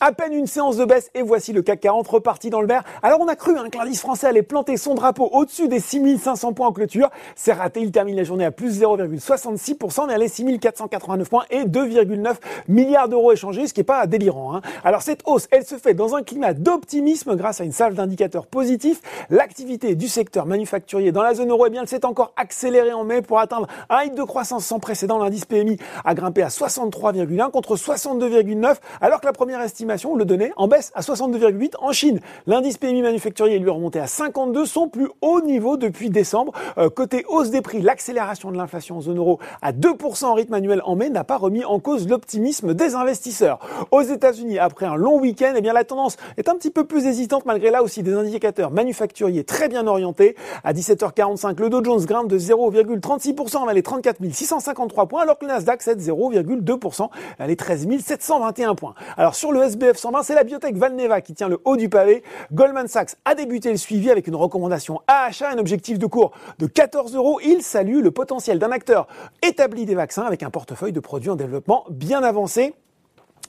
À peine une séance de baisse et voici le CAC 40 reparti dans le vert. Alors on a cru hein, que l'indice français allait planter son drapeau au-dessus des 6500 points en clôture. C'est raté, il termine la journée à plus 0,66% vers les 6489 points et 2,9 milliards d'euros échangés, ce qui n'est pas délirant. Hein. Alors cette hausse, elle se fait dans un climat d'optimisme grâce à une salve d'indicateurs positifs. L'activité du secteur manufacturier dans la zone euro, eh bien, elle s'est encore accélérée en mai pour atteindre un hit de croissance sans précédent. L'indice PMI a grimpé à 63,1 contre 62,9 alors que la première estimation le donnait en baisse à 62,8 en Chine. L'indice PMI manufacturier lui remonté à 52, son plus haut niveau depuis décembre. Euh, côté hausse des prix, l'accélération de l'inflation en zone euro à 2% en rythme annuel en mai n'a pas remis en cause l'optimisme des investisseurs. Aux États-Unis, après un long week-end, eh bien la tendance est un petit peu plus hésitante malgré là aussi des indicateurs manufacturiers très bien orientés. À 17h45, le Dow Jones grimpe de 0,36% vers les 34 653 points alors que le Nasdaq cède 0,2% à les 13 721 points. Alors sur le SBF 120, c'est la biotech Valneva qui tient le haut du pavé. Goldman Sachs a débuté le suivi avec une recommandation à achat, un objectif de cours de 14 euros. Il salue le potentiel d'un acteur établi des vaccins avec un portefeuille de produits en développement bien avancé.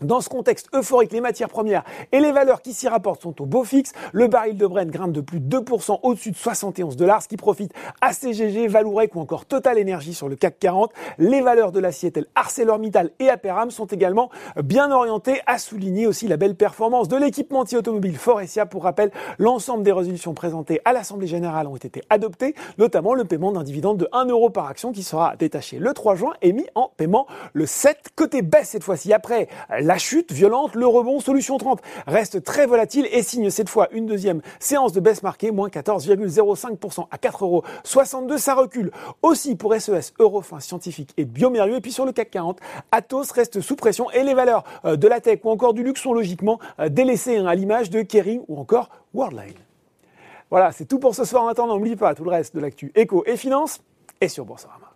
Dans ce contexte euphorique, les matières premières et les valeurs qui s'y rapportent sont au beau fixe. Le baril de Brent grimpe de plus de 2% au-dessus de 71 dollars, ce qui profite à CGG, Valourec ou encore Total Energy sur le CAC 40. Les valeurs de l'acier telles ArcelorMittal et Aperam sont également bien orientées à souligner aussi la belle performance de l'équipementier automobile Forestia. Pour rappel, l'ensemble des résolutions présentées à l'Assemblée Générale ont été adoptées, notamment le paiement d'un dividende de 1 euro par action qui sera détaché le 3 juin et mis en paiement le 7. Côté baisse cette fois-ci, après la chute violente, le rebond Solution 30 reste très volatile et signe cette fois une deuxième séance de baisse marquée, moins 14,05% à 4,62 euros. Ça recule aussi pour SES, Eurofin Scientifique et Biomérieux. Et puis sur le CAC 40, Atos reste sous pression et les valeurs euh, de la tech ou encore du luxe sont logiquement euh, délaissées hein, à l'image de Kering ou encore Worldline. Voilà, c'est tout pour ce soir. En attendant, n'oublie pas tout le reste de l'actu éco et finance et sur Boursorama.